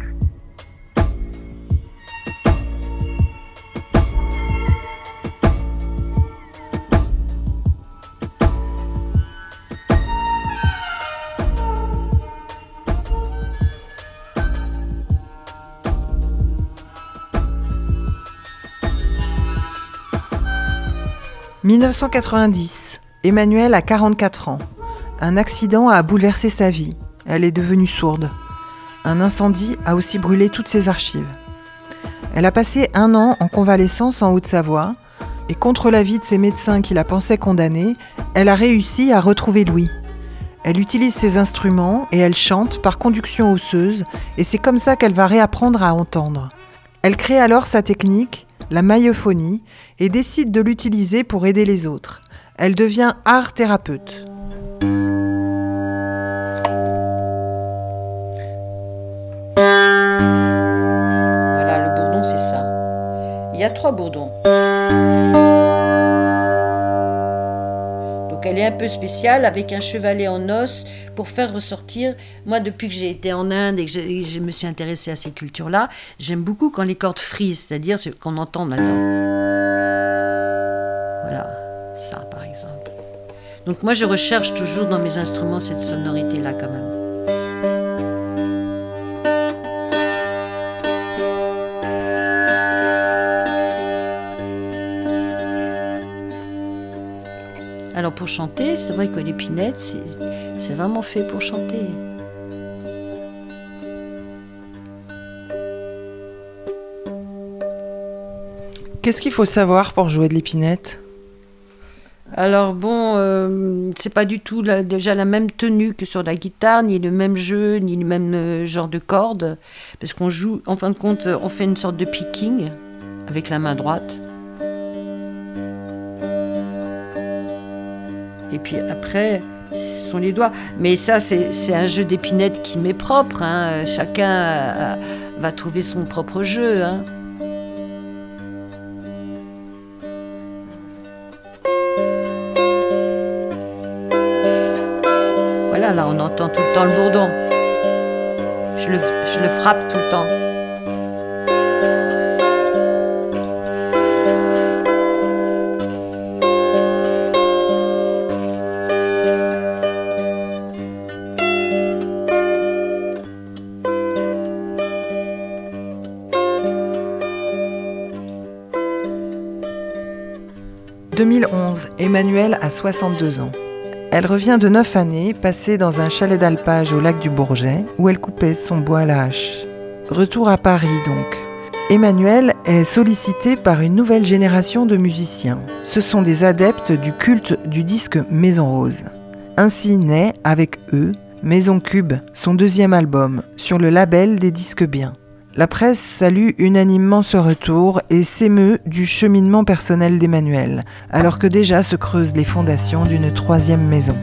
Speaker 3: 1990. Emmanuelle a 44 ans. Un accident a bouleversé sa vie. Elle est devenue sourde. Un incendie a aussi brûlé toutes ses archives. Elle a passé un an en convalescence en Haute-Savoie et contre l'avis de ses médecins qui la pensaient condamnée, elle a réussi à retrouver Louis. Elle utilise ses instruments et elle chante par conduction osseuse et c'est comme ça qu'elle va réapprendre à entendre. Elle crée alors sa technique, la maillophonie, et décide de l'utiliser pour aider les autres. Elle devient art thérapeute.
Speaker 5: Voilà, le bourdon, c'est ça. Il y a trois bourdons. Elle est un peu spéciale avec un chevalet en os pour faire ressortir. Moi, depuis que j'ai été en Inde et que je, me suis intéressée à ces cultures-là, j'aime beaucoup quand les cordes frisent, c'est-à-dire ce qu'on entend là-dedans. Voilà, ça par exemple. Donc moi, je recherche toujours dans mes instruments cette sonorité-là quand même. Alors pour chanter, c'est vrai que l'épinette, c'est vraiment fait pour chanter.
Speaker 3: Qu'est-ce qu'il faut savoir pour jouer de l'épinette?
Speaker 5: Alors bon, euh, c'est pas du tout la- déjà la même tenue que sur la guitare, ni le même jeu, ni le même euh, genre de cordes, parce qu'on joue, en fin de compte, euh, on fait une sorte de picking avec la main droite. Et puis après, ce sont les doigts. Mais ça, c'est un jeu d'épinette qui m'est propre. hein. Chacun euh, va trouver son propre jeu. hein.
Speaker 3: Emmanuelle a 62 ans. Elle revient de 9 années passées dans un chalet d'alpage au lac du Bourget où elle coupait son bois à la hache. Retour à Paris donc. Emmanuelle est sollicitée par une nouvelle génération de musiciens. Ce sont des adeptes du culte du disque Maison Rose. Ainsi naît, avec eux, Maison Cube, son deuxième album, sur le label des disques bien. La presse salue unanimement ce retour et s'émeut du cheminement personnel d'Emmanuel, alors que déjà se creusent les fondations d'une troisième maison.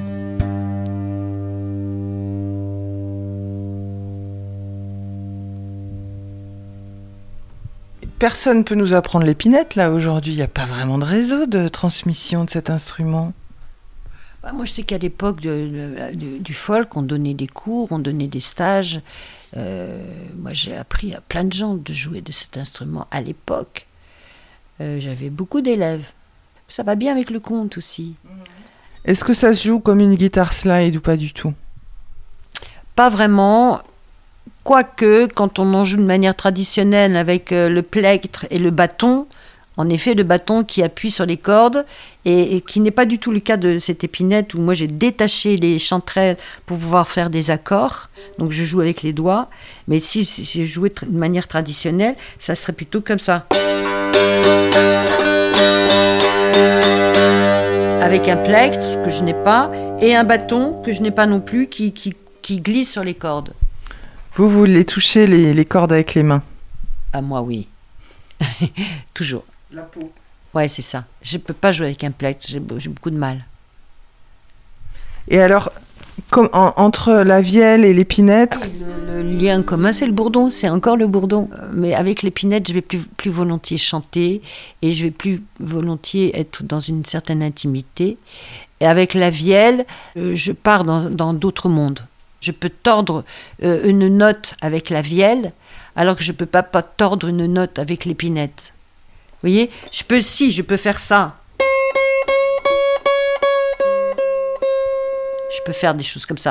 Speaker 3: Personne peut nous apprendre l'épinette là aujourd'hui, il n'y a pas vraiment de réseau de transmission de cet instrument.
Speaker 5: Bah, moi, je sais qu'à l'époque du, folk, on donnait des cours, on donnait des stages. Euh, moi, j'ai appris à plein de gens de jouer de cet instrument à l'époque. Euh, J'avais beaucoup d'élèves. Ça va bien avec le conte aussi.
Speaker 3: Est-ce que ça se joue comme une guitare slide ou pas du tout?
Speaker 5: Pas vraiment. Quoique, quand on en joue de manière traditionnelle avec euh, le plectre et le bâton, en effet, le bâton qui appuie sur les cordes, et, et qui n'est pas du tout le cas de cette épinette où moi j'ai détaché les chanterelles pour pouvoir faire des accords. Donc je joue avec les doigts. Mais si, si je jouais de manière traditionnelle, ça serait plutôt comme ça. Avec un plectre, ce que je n'ai pas, et un bâton que je n'ai pas non plus, qui, qui, qui glisse sur les cordes.
Speaker 3: Vous voulez toucher les, les cordes avec les mains?
Speaker 5: À moi, oui. Toujours.
Speaker 3: La peau.
Speaker 5: Ouais, c'est ça. Je peux pas jouer avec un plectre, j'ai be- j'ai beaucoup de mal.
Speaker 3: Et alors, comme- en- entre la vielle et l'épinette,
Speaker 5: Le, le lien commun, c'est le bourdon, c'est encore le bourdon. Euh, Mais avec l'épinette, je vais plus, plus volontiers chanter et je vais plus volontiers être dans une certaine intimité. Et avec la vielle, euh, je pars dans dans d'autres mondes. Je peux tordre euh, une note avec la vielle, alors que je ne peux pas, pas tordre une note avec l'épinette. Voyez Je peux, si, je peux faire ça. Je peux faire des choses comme ça.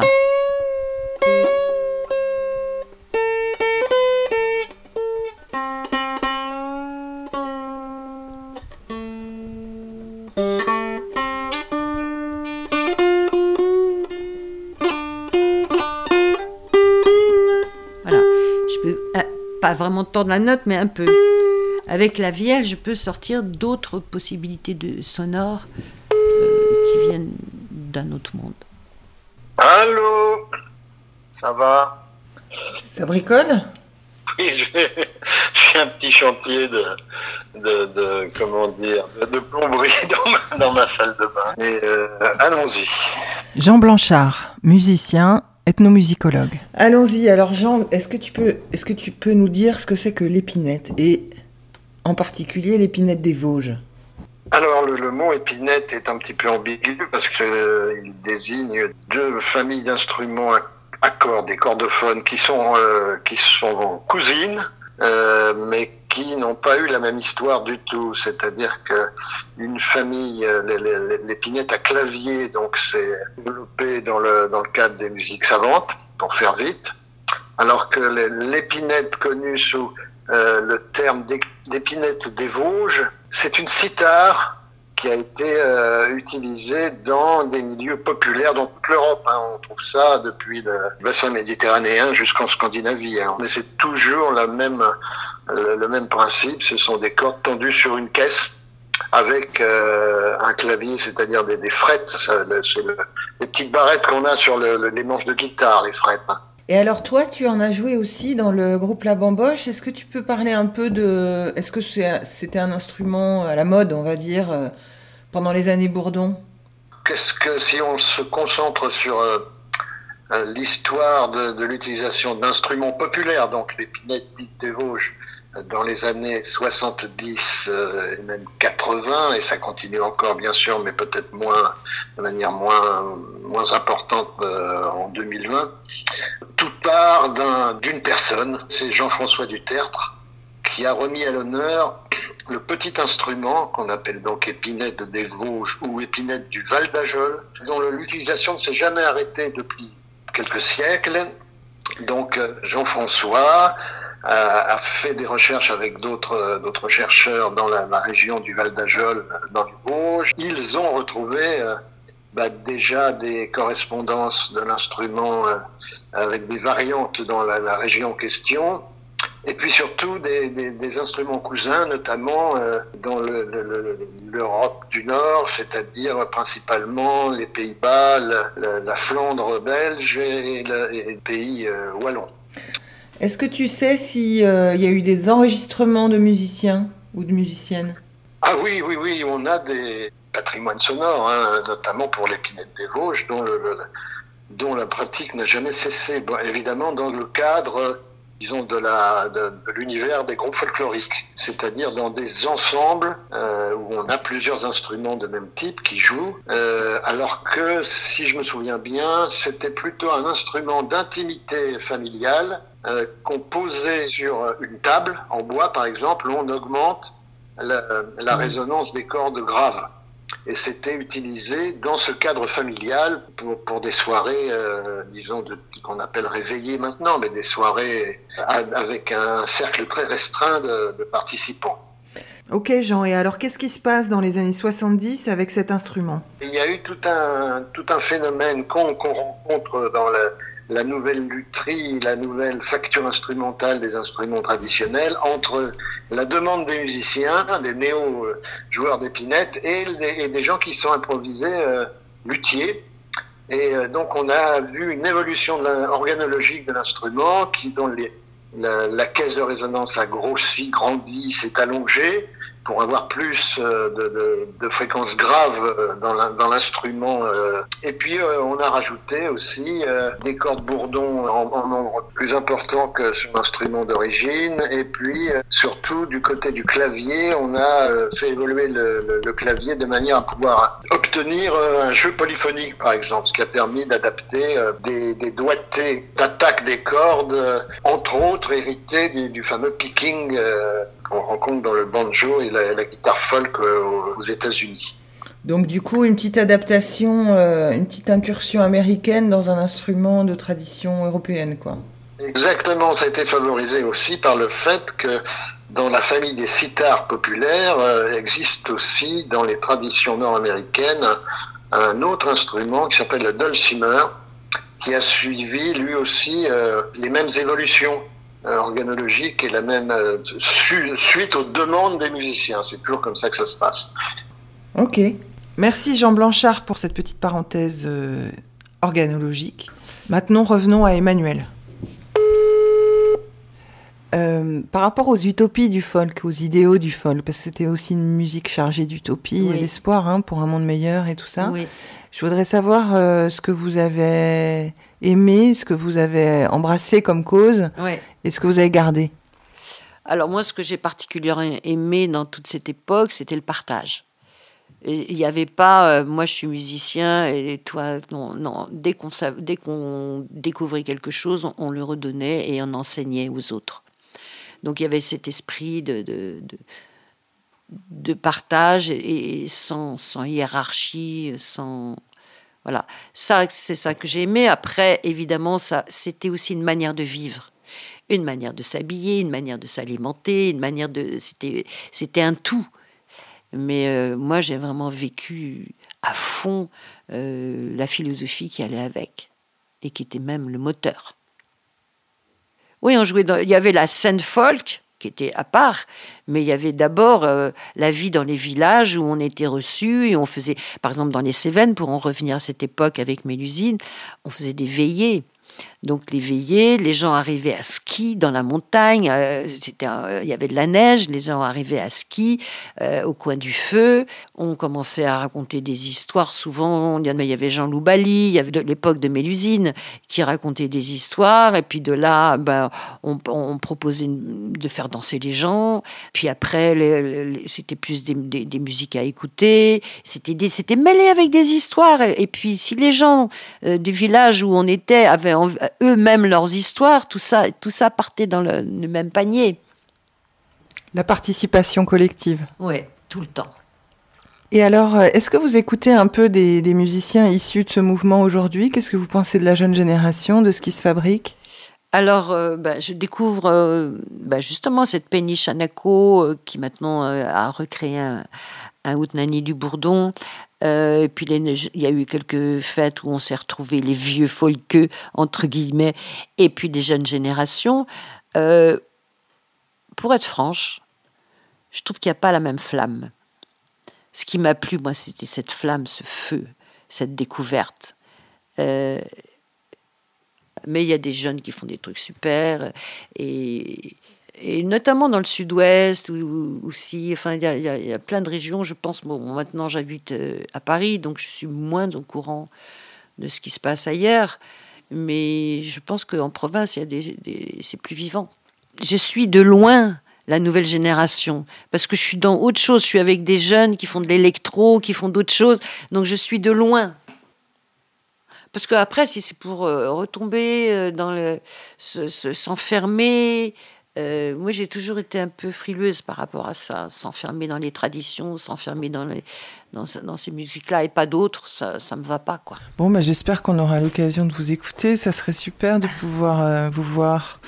Speaker 5: Voilà. Je peux euh, pas vraiment tordre la note, mais un peu. Avec la vielle, je peux sortir d'autres possibilités de sonores euh, qui viennent d'un autre monde.
Speaker 8: Allô? Ça va?
Speaker 3: Ça bricole?
Speaker 8: Oui, j'ai un petit chantier de, de, de- comment dire, de plomberie dans ma, dans ma salle de bain. Euh, allons-y.
Speaker 3: Jean Blanchard, musicien, ethnomusicologue. Allons-y. Alors Jean, est-ce que tu peux, est-ce que tu peux nous dire ce que c'est que l'épinette et en particulier l'épinette des Vosges
Speaker 8: Alors, le, mot épinette est un petit peu ambigu parce qu'il désigne deux familles d'instruments à, cordes, des cordophones, qui sont, euh, qui sont cousines, euh, mais qui n'ont pas eu la même histoire du tout. C'est-à-dire que une famille, euh, l'épinette à clavier, donc c'est développé dans le, dans le cadre des musiques savantes, pour faire vite, alors que l'épinette connue sous euh, le terme d'é- d'épinette des Vosges, c'est une cithare qui a été euh, utilisée dans des milieux populaires dans toute l'Europe. hein. On trouve ça depuis le bassin méditerranéen jusqu'en Scandinavie. hein. Mais c'est toujours euh, le même principe. Ce sont des cordes tendues sur une caisse avec un clavier, c'est-à-dire des, des frettes. C'est le- les petites barrettes qu'on a sur le- le- les manches de guitare, les frettes. hein.
Speaker 3: Et alors toi, tu en as joué aussi dans le groupe La Bamboche. Est-ce que tu peux parler un peu de... Est-ce que c'était un instrument à la mode, on va dire, euh, pendant les années Bourdon?
Speaker 8: Qu'est-ce que si on se concentre sur euh, euh, l'histoire de, de l'utilisation d'instruments populaires, donc l'épinette dite des Vosges, dans les années 70 euh, et même 80, et ça continue encore bien sûr, mais peut-être moins de manière moins moins importante euh, en 2020. Tout part d'un- d'une personne, c'est Jean-François Dutertre, qui a remis à l'honneur le petit instrument qu'on appelle donc épinette des Vosges ou épinette du Val d'Ajol, dont l'utilisation ne s'est jamais arrêtée depuis quelques siècles. Donc euh, Jean-François a, fait des recherches avec d'autres chercheurs dans la, région du Val d'Ajol, dans les Vosges. Ils ont retrouvé euh, bah, déjà des correspondances de l'instrument euh, avec des variantes dans la, région en question. Et puis surtout des, instruments cousins, notamment euh, dans le- le- le- l'Europe du Nord, c'est-à-dire principalement les Pays-Bas, la, la- la Flandre belge et, et le pays wallon.
Speaker 3: Est-ce que tu sais s'il y a eu des enregistrements de musiciens ou de musiciennes?
Speaker 8: Ah oui, oui, oui, on a des patrimoines sonores, hein, notamment pour l'épinette des Vosges, dont, dont la pratique n'a jamais cessé. Bon, évidemment, dans le cadre, euh, disons, de la de, de l'univers des groupes folkloriques, c'est-à-dire dans des ensembles euh, où on a plusieurs instruments de même type qui jouent, euh, alors que, si je me souviens bien, c'était plutôt un instrument d'intimité familiale euh, qu'on posait sur une table en bois, par exemple, où on augmente la, la résonance des cordes graves. Et c'était utilisé dans ce cadre familial pour, pour des soirées, euh, disons, de- qu'on appelle réveillées maintenant, mais des soirées a- avec un cercle très restreint de, de participants.
Speaker 3: Ok Jean, et alors qu'est-ce qui se passe dans les années 70 avec cet instrument?
Speaker 8: Il y a eu tout un, tout un phénomène qu'on qu'on rencontre dans la, la nouvelle lutherie, la nouvelle facture instrumentale des instruments traditionnels entre la demande des musiciens, des néo-joueurs d'épinette et, et des gens qui sont improvisés euh, luthiers. Et euh, donc on a vu une évolution organologique de l'instrument qui, dont les, la, la caisse de résonance a grossi, grandi, s'est allongée. Pour avoir plus euh, de, fréquences graves euh, dans l'instrument. Euh. Et puis on a rajouté aussi des cordes bourdon en, nombre plus important que sur l'instrument d'origine. Et puis surtout du côté du clavier, on a fait évoluer le, clavier de manière à pouvoir obtenir un jeu polyphonique par exemple, ce qui a permis d'adapter des, des doigtés d'attaque des cordes, entre autres héritées du, du fameux picking qu'on rencontre dans le banjo et la, guitare folk euh, aux États-Unis.
Speaker 3: Donc du coup, une petite adaptation, euh, une petite incursion américaine dans un instrument de tradition européenne, quoi.
Speaker 8: Exactement, ça a été favorisé aussi par le fait que dans la famille des sitars populaires euh, existe aussi dans les traditions nord-américaines un autre instrument qui s'appelle le dulcimer, qui a suivi lui aussi les mêmes évolutions euh, organologique et la même euh, suite aux demandes des musiciens. C'est toujours comme ça que ça se passe.
Speaker 3: Ok. Merci Jean Blanchard pour cette petite parenthèse euh, organologique. Maintenant, revenons à Emmanuel. par rapport aux utopies du folk, aux idéaux du folk, parce que c'était aussi une musique chargée d'utopie et d'espoir hein, pour un monde meilleur et tout ça. Oui. Je voudrais savoir ce que vous avez aimé, ce que vous avez embrassé comme cause et ce que vous avez gardé
Speaker 5: Alors moi, ce que j'ai particulièrement aimé dans toute cette époque, c'était le partage. Il n'y avait pas, euh, moi je suis musicien et toi, non, non. Dès qu'on qu'on découvrait quelque chose, on, le redonnait et on enseignait aux autres. Donc il y avait cet esprit de, de, de, partage et, sans, sans, hiérarchie, sans, voilà, ça, c'est ça que j'ai aimé. Après, évidemment, ça, c'était aussi une manière de vivre, une manière de s'habiller, une manière de s'alimenter, une manière de, c'était, c'était un tout. Mais euh, moi, j'ai vraiment vécu à fond euh, la philosophie qui allait avec et qui était même le moteur. Oui, on jouait il y avait la scène folk qui était à part, mais il y avait d'abord euh, la vie dans les villages où on était reçu et on faisait, par exemple dans les Cévennes, pour en revenir à cette époque avec Mélusine, on faisait des veillées donc les veillées, les gens arrivaient à ski dans la montagne, euh, c'était, il y avait de la neige, les gens arrivaient à ski euh, au coin du feu, on commençait à raconter des histoires, souvent il y avait Jean Loubali, il y avait de l'époque de Mélusine qui racontait des histoires, et puis de là ben, on, proposait de faire danser les gens, puis après c'était plus des, musiques à écouter, c'était, mêlé avec des histoires, et, puis si les gens euh, du village où on était avaient eux-mêmes leurs histoires, tout ça, tout ça partait dans le, même panier.
Speaker 3: La participation collective.
Speaker 5: Oui, tout le temps.
Speaker 3: Et alors, euh, est-ce que vous écoutez un peu des, musiciens issus de ce mouvement aujourd'hui? Qu'est-ce que vous pensez de la jeune génération, de ce qui se fabrique?
Speaker 5: Alors, euh, bah, je découvre euh, bah, justement cette Penny Chanako qui maintenant a recréé un, un Outnani du Bourdon. Euh, et puis il y a eu quelques fêtes où on s'est retrouvés les vieux folkeux, entre guillemets, et puis des jeunes générations. Euh, pour être franche, je trouve qu'il n'y a pas la même flamme. Ce qui m'a plu, moi, c'était cette flamme, ce feu, cette découverte. Euh, mais il y a des jeunes qui font des trucs super. Et, et notamment dans le sud-ouest ou aussi, enfin, il y, a plein de régions. Je pense, bon, maintenant j'habite euh, à Paris, donc je suis moins au courant de ce qui se passe ailleurs. Mais je pense qu'en province, a des, c'est plus vivant. Je suis de loin la nouvelle génération parce que je suis dans autre chose. Je suis avec des jeunes qui font de l'électro, qui font d'autres choses. Donc je suis de loin. Parce qu'après, si c'est pour euh, retomber euh, dans le, s'enfermer, euh, moi, j'ai toujours été un peu frileuse par rapport à ça, s'enfermer dans les traditions, s'enfermer dans, les, dans, ces musiques-là et pas d'autres, ça ne me va pas. quoi.
Speaker 3: Bon, bah, j'espère qu'on aura l'occasion de vous écouter. Ça serait super de pouvoir euh, vous voir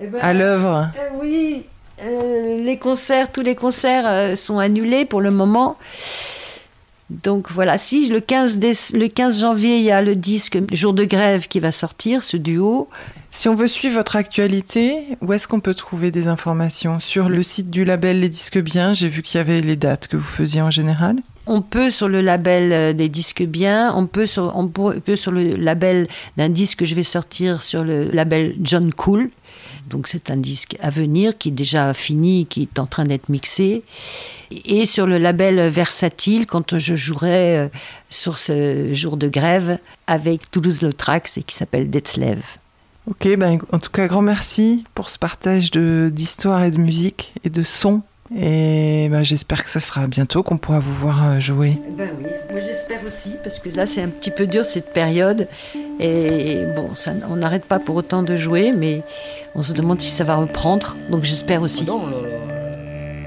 Speaker 3: eh ben, à l'œuvre.
Speaker 5: Euh, oui, les concerts, tous les concerts sont annulés pour le moment. Donc voilà, si le 15, le 15 janvier, il y a le disque Jour de grève qui va sortir, ce duo.
Speaker 3: Si on veut suivre votre actualité, où est-ce qu'on peut trouver des informations? Sur le site du label Les Disques Bien, j'ai vu qu'il y avait les dates que vous faisiez en général.
Speaker 5: On peut sur le label euh, des disques bien, on peut sur, on peut sur le label d'un disque que je vais sortir sur le label John Cool. Donc c'est un disque à venir qui est déjà fini, qui est en train d'être mixé. Et sur le label Versatile, quand je jouerai euh, sur ce jour de grève avec Toulouse-Lautrec et qui s'appelle Detzlev.
Speaker 3: Ok, ben, en tout cas, grand merci pour ce partage d'histoire et de musique et de son. Et ben, j'espère que ça sera bientôt qu'on pourra vous voir euh, jouer.
Speaker 5: Ben oui, moi j'espère aussi, parce que là c'est un petit peu dur cette période. Et bon, ça, on n'arrête pas pour autant de jouer, mais on se demande si ça va reprendre. Donc j'espère aussi.
Speaker 9: Non, le,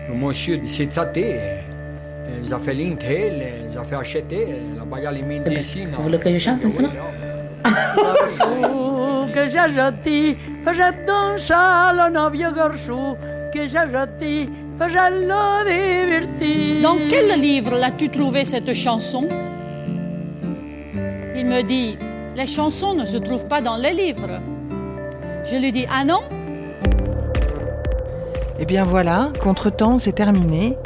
Speaker 9: le monsieur de cette saté, ils ont fait l'intel, ils ont fait acheter, la baïa les mines ici.
Speaker 2: Vous voulez que je chante maintenant
Speaker 1: que j'ai jeté, faisait danser le novio garçon, que j'ai.
Speaker 10: Dans quel livre l'as-tu trouvé cette chanson? Il me dit, les chansons ne se trouvent pas dans les livres. Je lui dis, ah non?
Speaker 3: Et bien voilà, Contretemps, c'est terminé.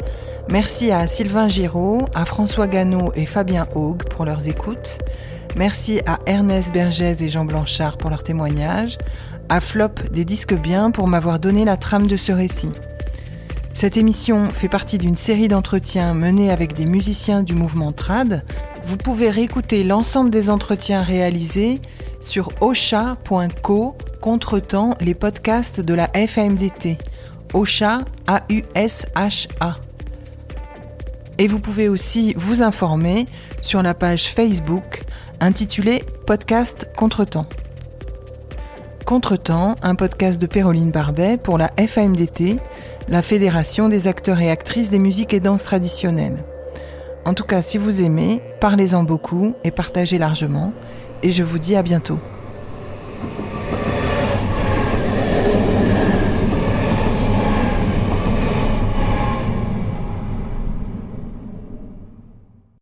Speaker 3: Merci à Sylvain Giraud, à François Gannot et Fabien Haug pour leurs écoutes. Merci à Ernest Bergès et Jean Blanchard pour leurs témoignages, à Flop des Disques Bien pour m'avoir donné la trame de ce récit. Cette émission fait partie d'une série d'entretiens menés avec des musiciens du mouvement Trad. Vous pouvez réécouter l'ensemble des entretiens réalisés sur osha.co contretemps les podcasts de la FAMDT. OSHA, A-U-S-H-A. Et vous pouvez aussi vous informer sur la page Facebook intitulée Podcast Contretemps. Contretemps, un podcast de Péroline Barbet pour la FAMDT, la Fédération des acteurs et actrices des musiques et danses traditionnelles. En tout cas, si vous aimez, parlez-en beaucoup et partagez largement. Et je vous dis à bientôt.